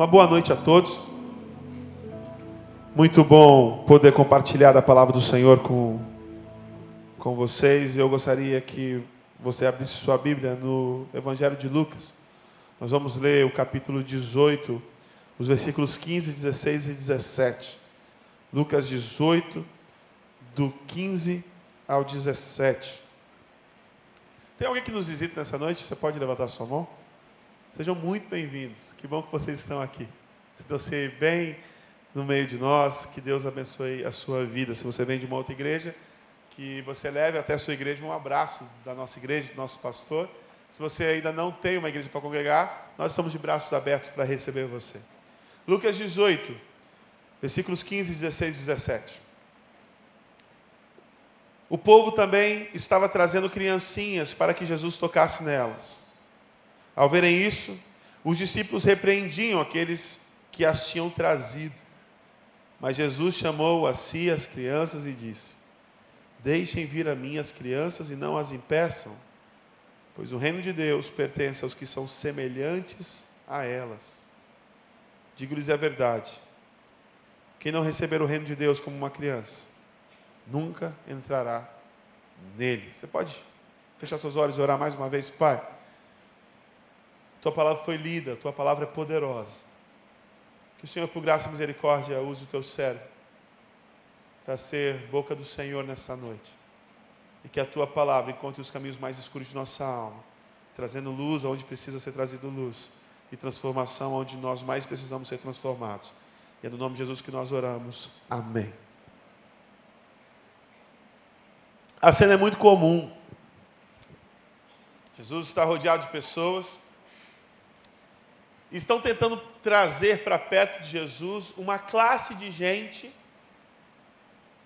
Uma boa noite a todos. Muito bom poder compartilhar a palavra do Senhor com, com vocês. Eu gostaria que você abrisse sua Bíblia no Evangelho de Lucas. Nós vamos ler o capítulo 18, os versículos 15, 16 e 17. Lucas 18, do 15 ao 17. Tem alguém que nos visita nessa noite? Você pode levantar sua mão? Sejam muito bem-vindos. Que bom que vocês estão aqui. Sintam-se bem no meio de nós. Que Deus abençoe a sua vida. Se você vem de uma outra igreja, que você leve até a sua igreja um abraço da nossa igreja, do nosso pastor. Se você ainda não tem uma igreja para congregar, nós estamos de braços abertos para receber você. Lucas 18, versículos 15, 16 e 17. O povo também estava trazendo criancinhas para que Jesus tocasse nelas. Ao verem isso, os discípulos repreendiam aqueles que as tinham trazido. Mas Jesus chamou a si as crianças e disse: Deixem vir a mim as crianças e não as impeçam, pois o reino de Deus pertence aos que são semelhantes a elas. Digo-lhes a verdade: quem não receber o reino de Deus como uma criança, nunca entrará nele. Você pode fechar seus olhos e orar mais uma vez, Pai? Tua palavra foi lida, tua palavra é poderosa. Que o Senhor, por graça e misericórdia, use o teu cérebro para ser boca do Senhor nessa noite. E que a tua palavra encontre os caminhos mais escuros de nossa alma, trazendo luz aonde precisa ser trazido luz e transformação onde nós mais precisamos ser transformados. E é no nome de Jesus que nós oramos. Amém. A cena é muito comum. Jesus está rodeado de pessoas. Estão tentando trazer para perto de Jesus uma classe de gente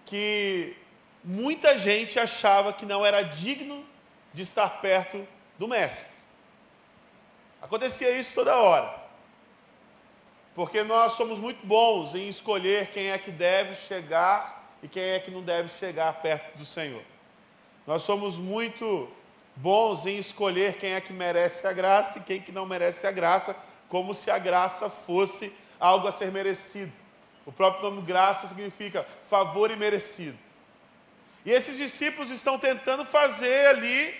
que muita gente achava que não era digno de estar perto do Mestre. Acontecia isso toda hora. Porque nós somos muito bons em escolher quem é que deve chegar e quem é que não deve chegar perto do Senhor. Nós somos muito bons em escolher quem é que merece a graça e quem que não merece a graça, como se a graça fosse algo a ser merecido. O próprio nome graça significa favor e merecido. E esses discípulos estão tentando fazer ali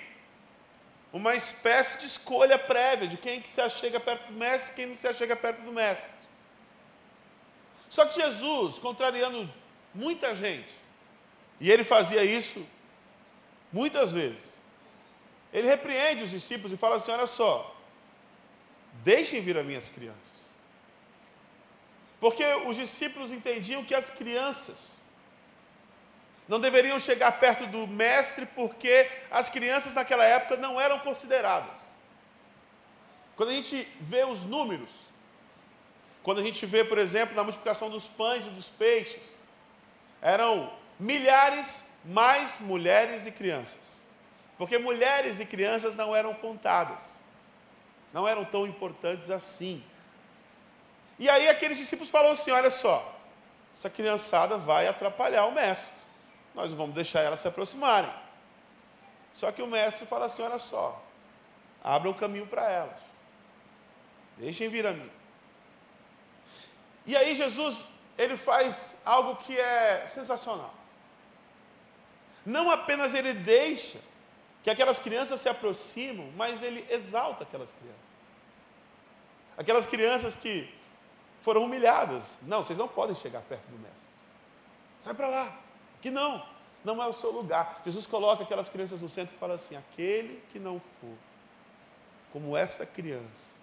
uma espécie de escolha prévia de quem que se achega perto do mestre e quem não se achega perto do mestre. Só que Jesus, contrariando muita gente, e ele fazia isso muitas vezes. Ele repreende os discípulos e fala assim: olha só, deixem vir as minhas crianças. Porque os discípulos entendiam que as crianças não deveriam chegar perto do mestre, porque as crianças naquela época não eram consideradas. Quando a gente vê os números, quando a gente vê, por exemplo, na multiplicação dos pães e dos peixes, eram milhares mais mulheres e crianças. Porque mulheres e crianças não eram contadas, não eram tão importantes assim. E aí aqueles discípulos falaram assim: olha só, essa criançada vai atrapalhar o mestre, nós vamos deixar elas se aproximarem. Só que o mestre fala assim: olha só, abra o caminho para elas, deixem vir a mim. E aí Jesus, ele faz algo que é sensacional. Não apenas ele deixa que aquelas crianças se aproximam, mas ele exalta aquelas crianças. Aquelas crianças que foram humilhadas. Não, vocês não podem chegar perto do mestre. Sai para lá. Que não, não é o seu lugar. Jesus coloca aquelas crianças no centro e fala assim: aquele que não for como essa criança,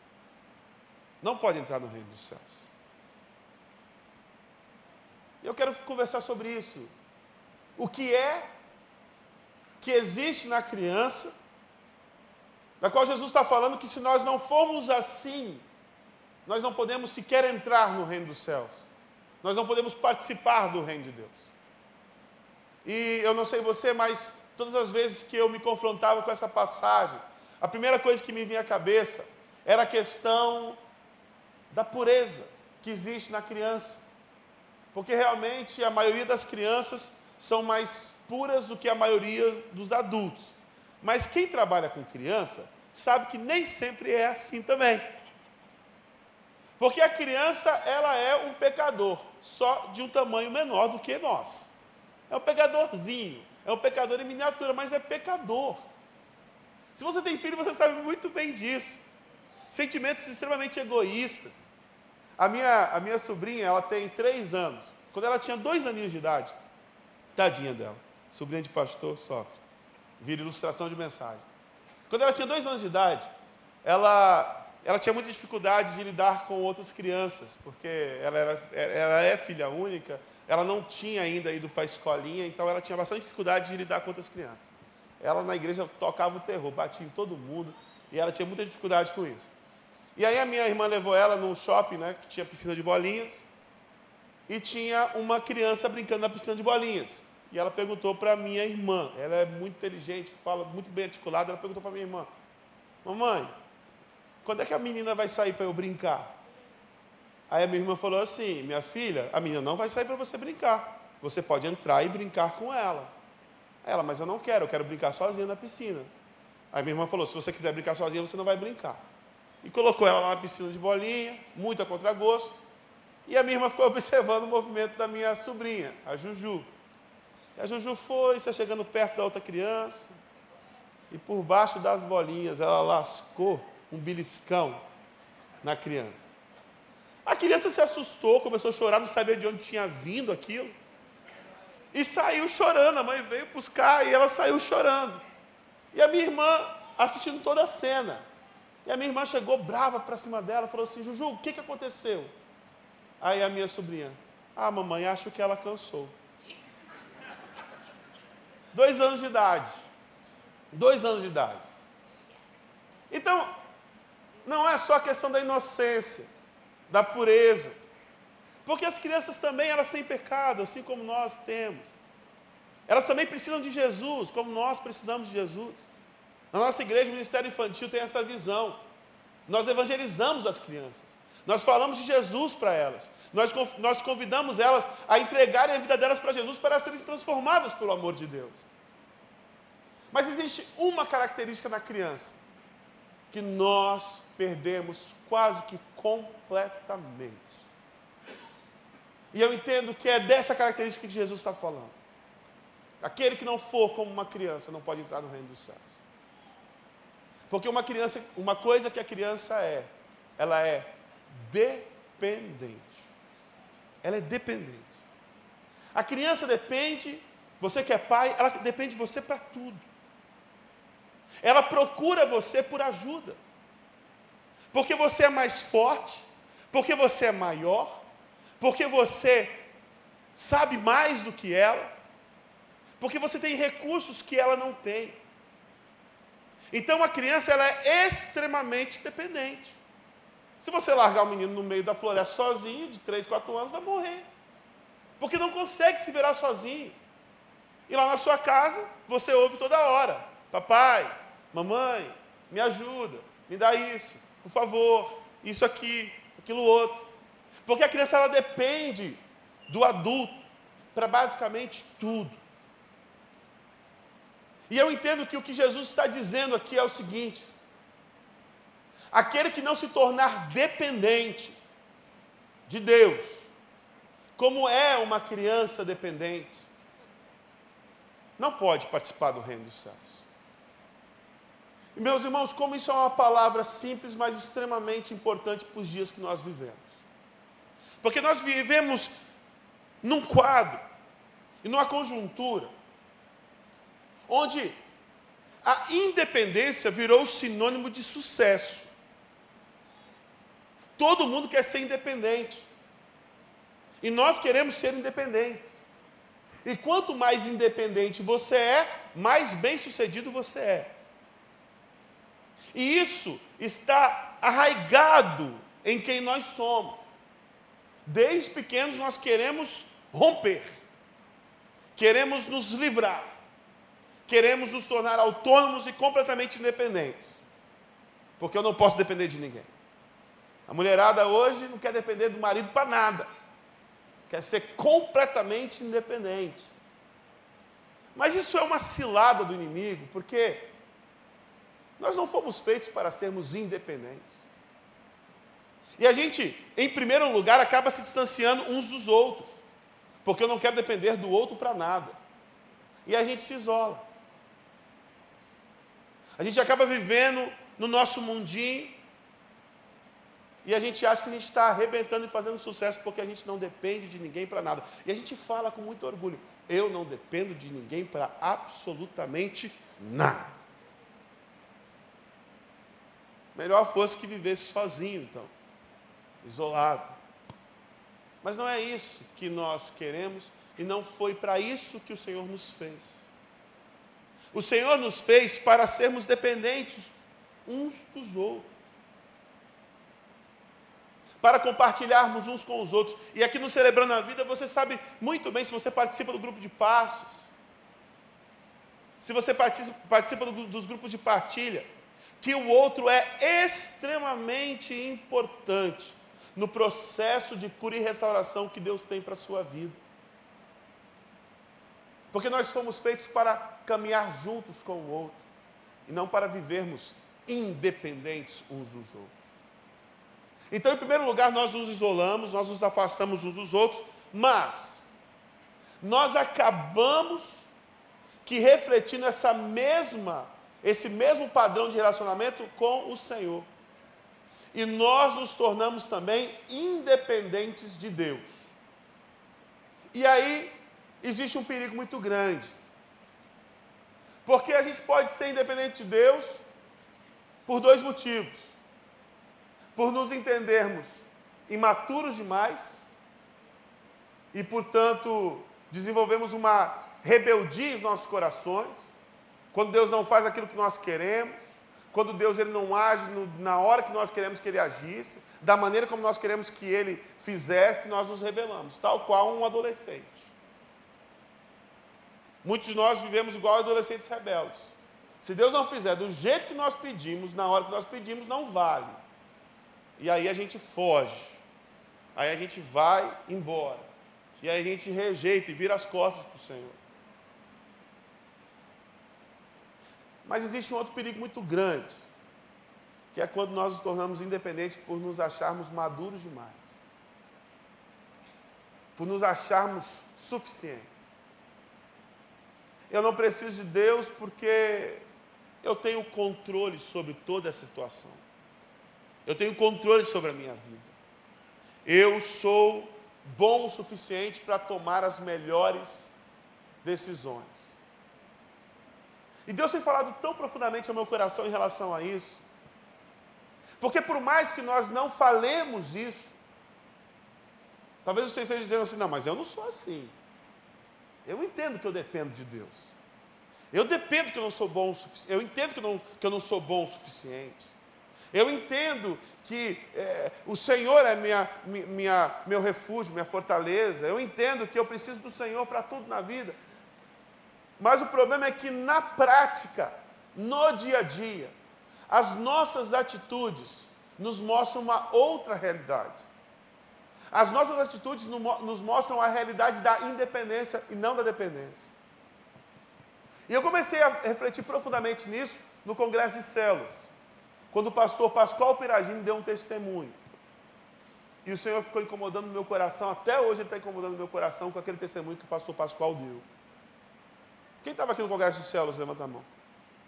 não pode entrar no reino dos céus. Eu quero conversar sobre isso. O que é que existe na criança, da qual Jesus está falando que se nós não formos assim, nós não podemos sequer entrar no reino dos céus, nós não podemos participar do reino de Deus. E eu não sei você, mas todas as vezes que eu me confrontava com essa passagem, a primeira coisa que me vinha à cabeça era a questão da pureza que existe na criança. Porque realmente a maioria das crianças são mais puras do que a maioria dos adultos. Mas quem trabalha com criança sabe que nem sempre é assim também. Porque a criança, ela é um pecador, só de um tamanho menor do que nós. É um pecadorzinho, é um pecador em miniatura, mas é pecador. Se você tem filho, você sabe muito bem disso. Sentimentos extremamente egoístas. A minha, a minha sobrinha, ela tem três anos. Quando ela tinha dois aninhos de idade, tadinha dela, sobrinha de pastor, sofre. Vira ilustração de mensagem. Quando ela tinha dois anos de idade, ela, ela tinha muita dificuldade de lidar com outras crianças, porque ela, era, ela é filha única, ela não tinha ainda ido para a escolinha, então ela tinha bastante dificuldade de lidar com outras crianças. Ela na igreja tocava o terror, batia em todo mundo, e ela tinha muita dificuldade com isso. E aí a minha irmã levou ela num shopping, né, que tinha piscina de bolinhas, e tinha uma criança brincando na piscina de bolinhas. E ela perguntou para minha irmã, ela é muito inteligente, fala muito bem articulada, ela perguntou para minha irmã: Mamãe, quando é que a menina vai sair para eu brincar? Aí a minha irmã falou assim: Minha filha, a menina não vai sair para você brincar. Você pode entrar e brincar com ela. Ela, mas eu não quero, eu quero brincar sozinha na piscina. Aí minha irmã falou: Se você quiser brincar sozinha, você não vai brincar. E colocou ela lá na piscina de bolinha, muito a contragosto. E a minha irmã ficou observando o movimento da minha sobrinha, a Juju. E a Juju foi, está chegando perto da outra criança, e por baixo das bolinhas ela lascou um beliscão na criança. A criança se assustou, começou a chorar, não sabia de onde tinha vindo aquilo. E saiu chorando. A mãe veio buscar e ela saiu chorando. E a minha irmã assistindo toda a cena. E a minha irmã chegou brava para cima dela, falou assim: Juju, o que, que aconteceu? Aí a minha sobrinha: Ah, mamãe, acho que ela cansou. Dois anos de idade. Dois anos de idade. Então, não é só a questão da inocência, da pureza. Porque as crianças também, elas têm pecado, assim como nós temos. Elas também precisam de Jesus, como nós precisamos de Jesus. Na nossa igreja, o Ministério Infantil tem essa visão. Nós evangelizamos as crianças. Nós falamos de Jesus para elas. Nós, convidamos elas a entregarem a vida delas para Jesus para serem transformadas pelo amor de Deus. Mas existe uma característica na criança que nós perdemos quase que completamente. E eu entendo que é dessa característica que Jesus está falando. Aquele que não for como uma criança não pode entrar no reino dos céus. Porque uma criança, uma coisa que a criança é, ela é dependente. Ela é dependente. A criança depende, você que é pai, ela depende de você para tudo. Ela procura você por ajuda. Porque você é mais forte, porque você é maior, porque você sabe mais do que ela, porque você tem recursos que ela não tem. Então a criança ela é extremamente dependente. Se você largar o menino no meio da floresta sozinho, de 3, 4 anos, vai morrer. Porque não consegue se virar sozinho. E lá na sua casa, você ouve toda hora: Papai, mamãe, me ajuda, me dá isso, por favor, isso aqui, aquilo outro. Porque a criança ela depende do adulto para basicamente tudo. E eu entendo que o que Jesus está dizendo aqui é o seguinte: Aquele que não se tornar dependente de Deus, como é uma criança dependente, não pode participar do reino dos céus. Meus irmãos, como isso é uma palavra simples, mas extremamente importante para os dias que nós vivemos. Porque nós vivemos num quadro e numa conjuntura onde a independência virou sinônimo de sucesso. Todo mundo quer ser independente. E nós queremos ser independentes. E quanto mais independente você é, mais bem-sucedido você é. E isso está arraigado em quem nós somos. Desde pequenos nós queremos romper, queremos nos livrar, queremos nos tornar autônomos e completamente independentes, porque eu não posso depender de ninguém. A mulherada hoje não quer depender do marido para nada. Quer ser completamente independente. Mas isso é uma cilada do inimigo, porque nós não fomos feitos para sermos independentes. E a gente, em primeiro lugar, acaba se distanciando uns dos outros, porque eu não quero depender do outro para nada. E a gente se isola. A gente acaba vivendo no nosso mundinho e a gente acha que a gente está arrebentando e fazendo sucesso porque a gente não depende de ninguém para nada. E a gente fala com muito orgulho: eu não dependo de ninguém para absolutamente nada. Melhor fosse que vivesse sozinho, então, isolado. Mas não é isso que nós queremos e não foi para isso que o Senhor nos fez. O Senhor nos fez para sermos dependentes uns dos outros para compartilharmos uns com os outros. E aqui no Celebrando a Vida, você sabe muito bem, se você participa do grupo de passos, se você participa, participa do, dos grupos de partilha, que o outro é extremamente importante no processo de cura e restauração que Deus tem para a sua vida. Porque nós fomos feitos para caminhar juntos com o outro, e não para vivermos independentes uns dos outros. Então, em primeiro lugar, nós nos isolamos, nós nos afastamos uns dos outros, mas nós acabamos que refletindo essa mesma, esse mesmo padrão de relacionamento com o Senhor. E nós nos tornamos também independentes de Deus. E aí existe um perigo muito grande. Porque a gente pode ser independente de Deus por dois motivos por nos entendermos imaturos demais e, portanto, desenvolvemos uma rebeldia em nossos corações, quando Deus não faz aquilo que nós queremos, quando Deus ele não age no, na hora que nós queremos que Ele agisse, da maneira como nós queremos que Ele fizesse, nós nos rebelamos, tal qual um adolescente. Muitos de nós vivemos igual adolescentes rebeldes. Se Deus não fizer do jeito que nós pedimos, na hora que nós pedimos, não vale. E aí a gente foge. Aí a gente vai embora. E aí a gente rejeita e vira as costas para o Senhor. Mas existe um outro perigo muito grande, que é quando nós nos tornamos independentes por nos acharmos maduros demais, por nos acharmos suficientes. Eu não preciso de Deus porque eu tenho controle sobre toda essa situação. Eu tenho controle sobre a minha vida. Eu sou bom o suficiente para tomar as melhores decisões. E Deus tem falado tão profundamente ao meu coração em relação a isso. Porque por mais que nós não falemos isso, talvez você esteja dizendo assim, não, mas eu não sou assim. Eu entendo que eu dependo de Deus. Eu dependo que eu não sou bom. Eu entendo que não, que eu não sou bom o suficiente. Eu entendo que é, o Senhor é minha, minha, meu refúgio, minha fortaleza. Eu entendo que eu preciso do Senhor para tudo na vida. Mas o problema é que na prática, no dia a dia, as nossas atitudes nos mostram uma outra realidade. As nossas atitudes nos mostram a realidade da independência e não da dependência. E eu comecei a refletir profundamente nisso no Congresso de Células quando o pastor Pascoal Piragini deu um testemunho. E o Senhor ficou incomodando meu coração, até hoje ele está incomodando meu coração com aquele testemunho que o pastor Pascoal deu. Quem estava aqui no Congresso de Células, levanta a mão.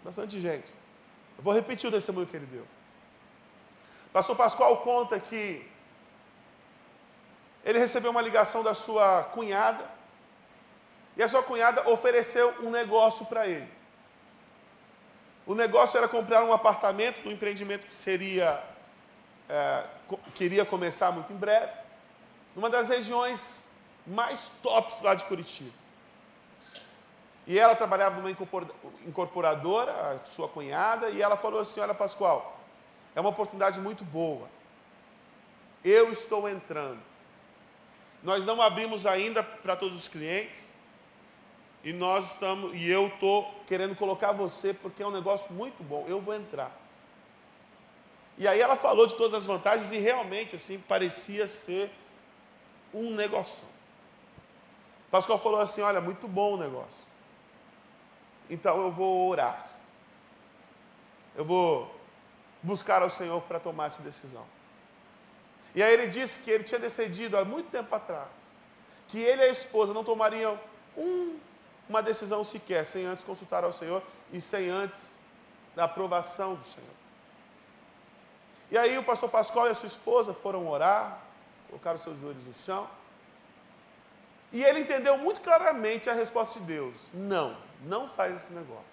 Bastante gente. Eu vou repetir o testemunho que ele deu. Pastor Pascoal conta que ele recebeu uma ligação da sua cunhada, e a sua cunhada ofereceu um negócio para ele. O negócio era comprar um apartamento, um empreendimento que seria, é, queria começar muito em breve, numa das regiões mais tops lá de Curitiba. E ela trabalhava numa incorporadora, a sua cunhada, e ela falou assim: Olha, Pascoal, é uma oportunidade muito boa. Eu estou entrando. Nós não abrimos ainda para todos os clientes, e nós estamos, e eu estou querendo colocar você porque é um negócio muito bom, eu vou entrar. E aí ela falou de todas as vantagens e realmente assim parecia ser um negócio. Pascoal falou assim: olha, muito bom o negócio. Então eu vou orar. Eu vou buscar ao Senhor para tomar essa decisão. E aí ele disse que ele tinha decidido há muito tempo atrás que ele e a esposa não tomariam um, uma decisão sequer sem antes consultar ao Senhor e sem antes da aprovação do Senhor. E aí o pastor Pascoal e a sua esposa foram orar, colocaram seus joelhos no chão. E ele entendeu muito claramente a resposta de Deus: não, não faz esse negócio.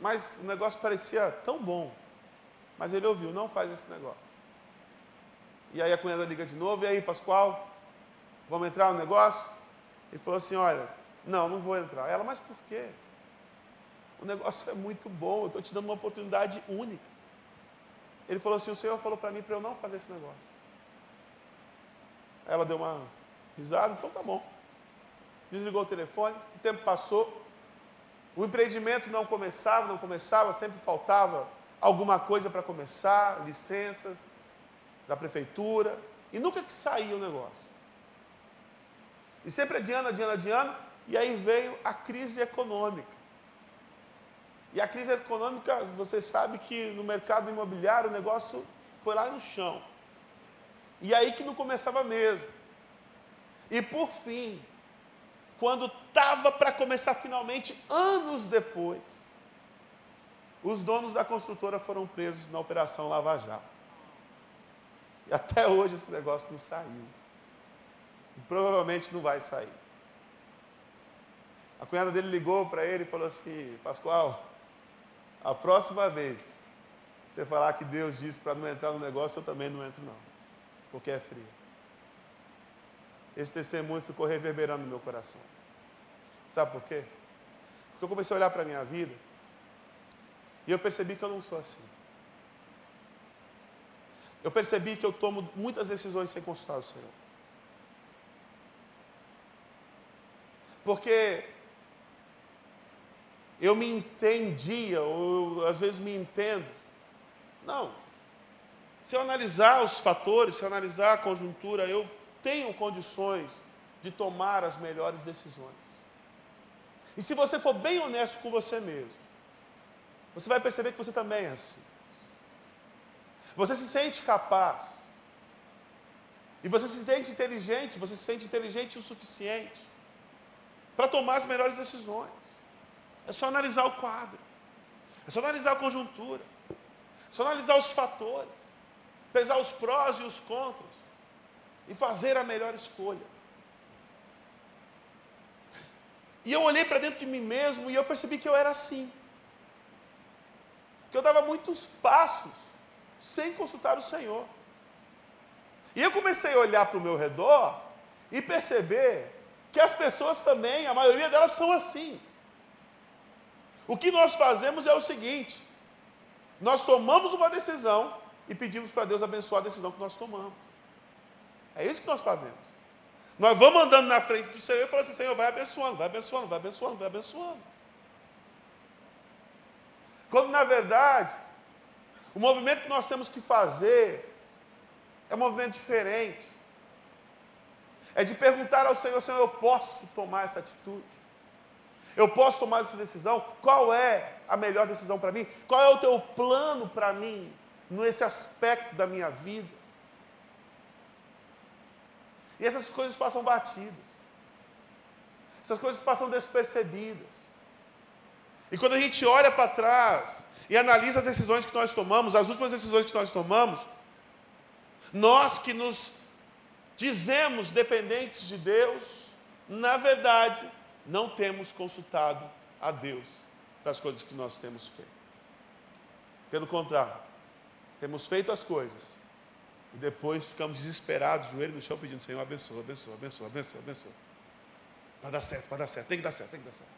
Mas o negócio parecia tão bom. Mas ele ouviu: não faz esse negócio. E aí a cunhada liga de novo: e aí, Pascoal, vamos entrar no negócio? Ele falou assim: olha, não, não vou entrar. Ela, mas por quê? O negócio é muito bom, eu estou te dando uma oportunidade única. Ele falou assim: o Senhor falou para mim para eu não fazer esse negócio. Ela deu uma risada, então tá bom. Desligou o telefone, o tempo passou, o empreendimento não começava, não começava, sempre faltava alguma coisa para começar, licenças da prefeitura, e nunca que saía o negócio. E sempre adiando, adiando, adiando, e aí veio a crise econômica. E a crise econômica, você sabe que no mercado imobiliário o negócio foi lá no chão. E aí que não começava mesmo. E por fim, quando estava para começar finalmente, anos depois, os donos da construtora foram presos na Operação Lava Jato. E até hoje esse negócio não saiu. E provavelmente não vai sair. A cunhada dele ligou para ele e falou assim: Pascoal, a próxima vez você falar que Deus disse para não entrar no negócio, eu também não entro, não, porque é frio. Esse testemunho ficou reverberando no meu coração. Sabe por quê? Porque eu comecei a olhar para a minha vida e eu percebi que eu não sou assim. Eu percebi que eu tomo muitas decisões sem consultar o Senhor. Porque eu me entendia, ou às vezes me entendo. Não. Se eu analisar os fatores, se eu analisar a conjuntura, eu tenho condições de tomar as melhores decisões. E se você for bem honesto com você mesmo, você vai perceber que você também é assim. Você se sente capaz. E você se sente inteligente, você se sente inteligente o suficiente para tomar as melhores decisões. É só analisar o quadro. É só analisar a conjuntura. É só analisar os fatores. Pesar os prós e os contras. E fazer a melhor escolha. E eu olhei para dentro de mim mesmo e eu percebi que eu era assim. Que eu dava muitos passos sem consultar o Senhor. E eu comecei a olhar para o meu redor e perceber que as pessoas também, a maioria delas são assim. O que nós fazemos é o seguinte: nós tomamos uma decisão e pedimos para Deus abençoar a decisão que nós tomamos. É isso que nós fazemos. Nós vamos andando na frente do Senhor e falamos assim: Senhor, vai abençoando, vai abençoando, vai abençoando, vai abençoando. Quando na verdade, o movimento que nós temos que fazer é um movimento diferente. É de perguntar ao Senhor: Senhor, eu posso tomar essa atitude? Eu posso tomar essa decisão? Qual é a melhor decisão para mim? Qual é o teu plano para mim nesse aspecto da minha vida? E essas coisas passam batidas. Essas coisas passam despercebidas. E quando a gente olha para trás e analisa as decisões que nós tomamos, as últimas decisões que nós tomamos, nós que nos dizemos dependentes de Deus, na verdade, não temos consultado a Deus para as coisas que nós temos feito. Pelo contrário, temos feito as coisas e depois ficamos desesperados, joelho no chão, pedindo: Senhor, abençoa, abençoa, abençoa, abençoa, abençoa. Para dar certo, para dar certo, tem que dar certo, tem que dar certo.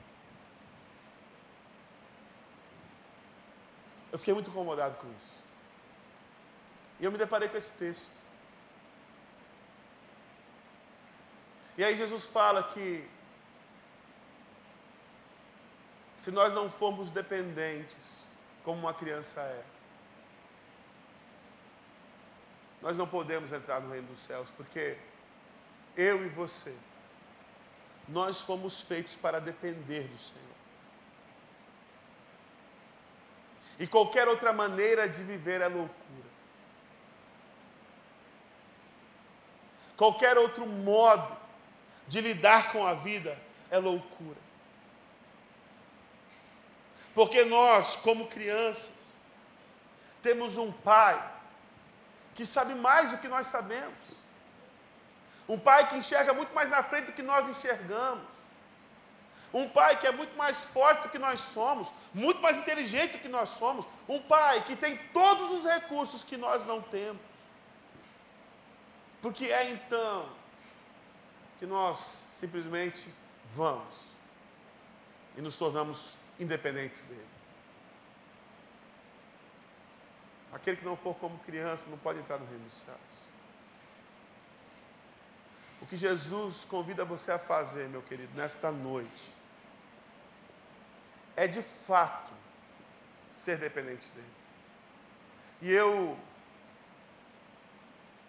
Eu fiquei muito incomodado com isso. E eu me deparei com esse texto. E aí Jesus fala que se nós não formos dependentes, como uma criança é, nós não podemos entrar no reino dos céus, porque eu e você, nós fomos feitos para depender do Senhor. E qualquer outra maneira de viver é loucura. qualquer outro modo de lidar com a vida é loucura. Porque nós, como crianças, temos um pai que sabe mais do que nós sabemos. Um pai que enxerga muito mais na frente do que nós enxergamos. Um pai que é muito mais forte do que nós somos, muito mais inteligente do que nós somos. Um pai que tem todos os recursos que nós não temos. Porque é então que nós simplesmente vamos e nos tornamos independentes dele. Aquele que não for como criança não pode entrar no reino dos céus. O que Jesus convida você a fazer, meu querido, nesta noite, é de fato ser dependente dele. E eu,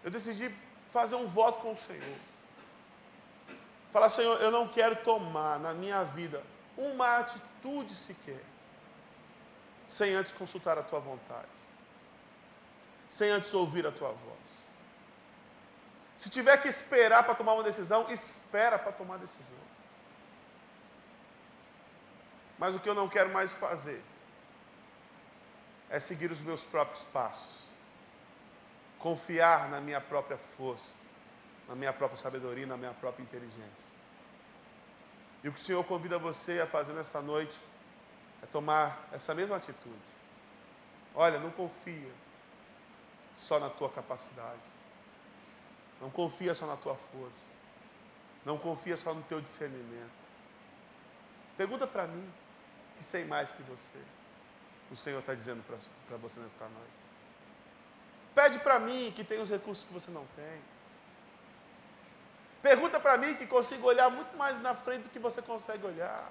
eu decidi fazer um voto com o Senhor. Falar, Senhor, eu não quero tomar na minha vida uma atitude sequer, sem antes consultar a tua vontade, sem antes ouvir a tua voz. Se tiver que esperar para tomar uma decisão, espera para tomar decisão. Mas o que eu não quero mais fazer é seguir os meus próprios passos, confiar na minha própria força, na minha própria sabedoria, na minha própria inteligência. E o que o Senhor convida você a fazer nessa noite é tomar essa mesma atitude. Olha, não confia só na tua capacidade. Não confia só na tua força. Não confia só no teu discernimento. Pergunta para mim, que sei mais que você. O Senhor está dizendo para você nesta noite. Pede para mim que tem os recursos que você não tem. Pergunta para mim que consigo olhar muito mais na frente do que você consegue olhar.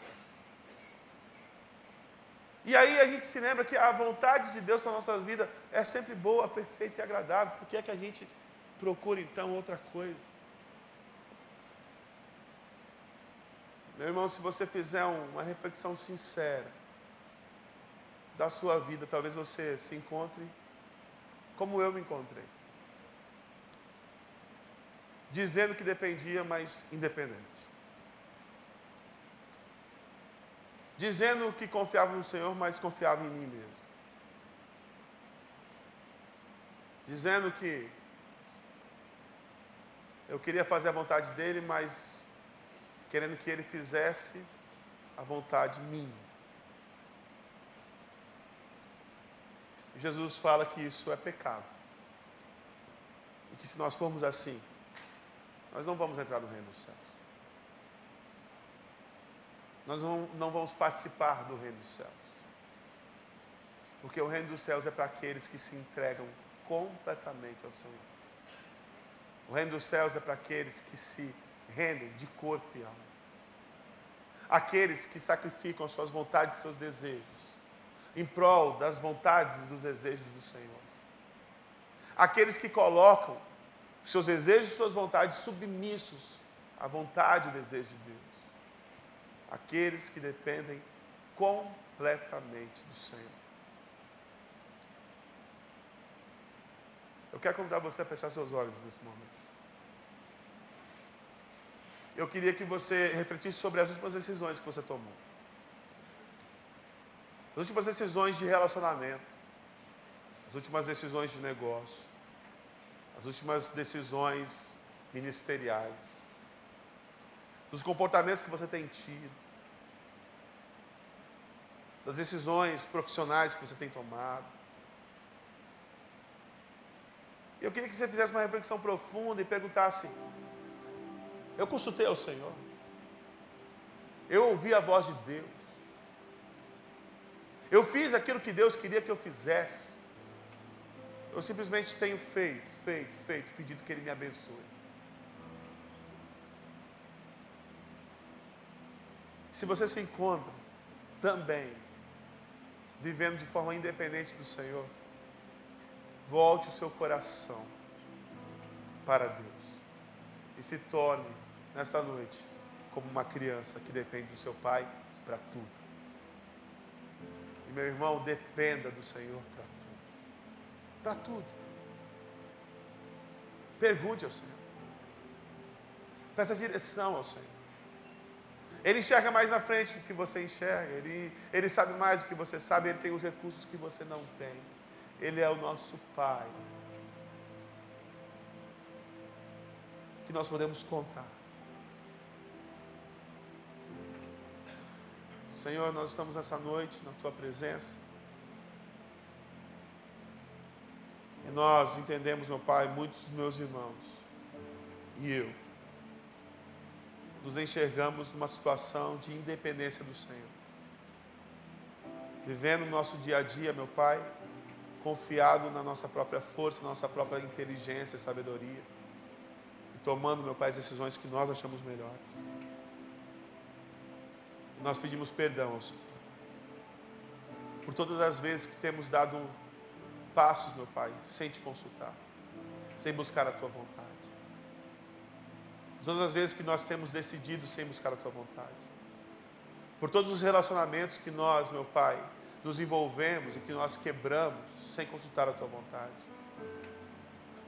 E aí a gente se lembra que a vontade de Deus para a nossa vida é sempre boa, perfeita e agradável. Por que é que a gente procura então outra coisa? Meu irmão, se você fizer uma reflexão sincera da sua vida, talvez você se encontre como eu me encontrei dizendo que dependia, mas independente. Dizendo que confiava no Senhor, mas confiava em mim mesmo. Dizendo que eu queria fazer a vontade dele, mas querendo que ele fizesse a vontade minha. Jesus fala que isso é pecado. E que se nós formos assim, nós não vamos entrar no reino dos céus. Nós não, vamos participar do reino dos céus. Porque o reino dos céus é para aqueles que se entregam completamente ao Senhor. O reino dos céus é para aqueles que se rendem de corpo e alma. Aqueles que sacrificam as suas vontades e seus desejos em prol das vontades e dos desejos do Senhor. Aqueles que colocam seus desejos e suas vontades submissos à vontade e desejo de Deus. Aqueles que dependem completamente do Senhor. Eu quero convidar você a fechar seus olhos nesse momento. Eu queria que você refletisse sobre as últimas decisões que você tomou. As últimas decisões de relacionamento. As últimas decisões de negócio as últimas decisões ministeriais, dos comportamentos que você tem tido, das decisões profissionais que você tem tomado. Eu queria que você fizesse uma reflexão profunda e perguntasse: Eu consultei ao Senhor, eu ouvi a voz de Deus, eu fiz aquilo que Deus queria que eu fizesse, eu simplesmente tenho feito feito, feito, pedido que Ele me abençoe. Se você se encontra também vivendo de forma independente do Senhor, volte o seu coração para Deus e se torne nesta noite como uma criança que depende do seu pai para tudo. E meu irmão, dependa do Senhor para tudo. Para tudo. Pergunte ao Senhor. Peça direção ao Senhor. Ele enxerga mais na frente do que você enxerga. Ele, ele sabe mais do que você sabe. Ele tem os recursos que você não tem. Ele é o nosso Pai. Que nós podemos contar. Senhor, nós estamos essa noite na tua presença. E nós entendemos, meu Pai, muitos dos meus irmãos e eu nos enxergamos numa situação de independência do Senhor. Vivendo o nosso dia a dia, meu Pai, confiado na nossa própria força, na nossa própria inteligência e sabedoria. E tomando, meu Pai, as decisões que nós achamos melhores. Nós pedimos perdão Senhor. Por todas as vezes que temos dado passos, meu Pai, sem te consultar, sem buscar a tua vontade. Todas as vezes que nós temos decidido sem buscar a tua vontade. Por todos os relacionamentos que nós, meu Pai, nos envolvemos e que nós quebramos sem consultar a tua vontade.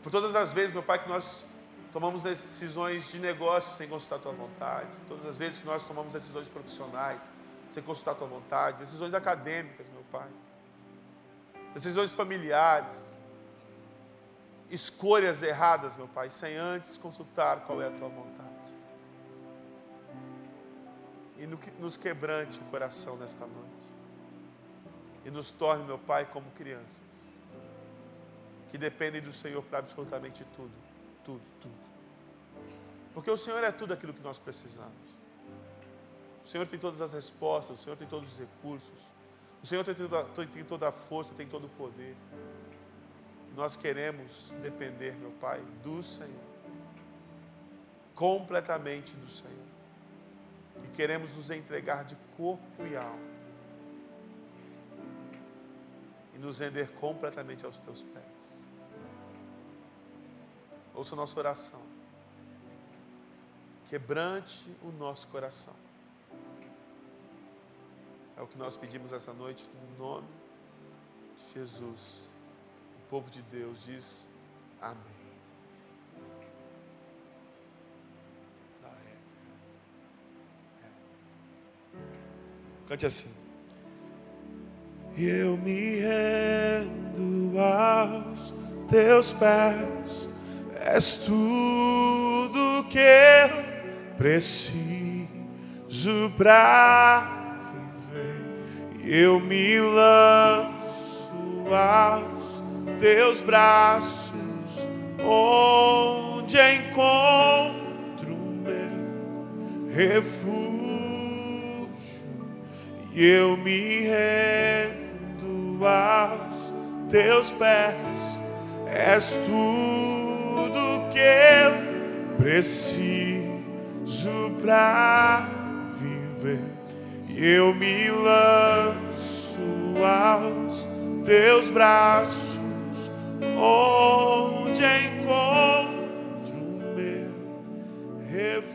Por todas as vezes, meu Pai, que nós tomamos decisões de negócio sem consultar a tua vontade. Todas as vezes que nós tomamos decisões profissionais sem consultar a tua vontade. Decisões acadêmicas, meu Pai. Decisões familiares escolhas erradas, meu Pai, sem antes consultar qual é a tua vontade. E nos quebrante o coração nesta noite. E nos torne, meu Pai, como crianças. Que dependem do Senhor para absolutamente tudo. Tudo, tudo. Porque o Senhor é tudo aquilo que nós precisamos. O Senhor tem todas as respostas, o Senhor tem todos os recursos. O Senhor tem toda, tem toda a força, tem todo o poder. Nós queremos depender, meu Pai, do Senhor. Completamente do Senhor. E queremos nos entregar de corpo e alma. E nos render completamente aos teus pés. Ouça a nossa oração. Quebrante o nosso coração. É o que nós pedimos essa noite no nome de Jesus povo de Deus diz amém. Ah, é. É. Cante assim. Eu me rendo aos teus pés, és tudo que eu preciso para viver. Eu me lanço aos teus braços, onde encontro meu refúgio, e eu me rendo aos teus pés, és tudo que eu preciso para viver, e eu me lanço aos teus braços onde encontro meu refúgio.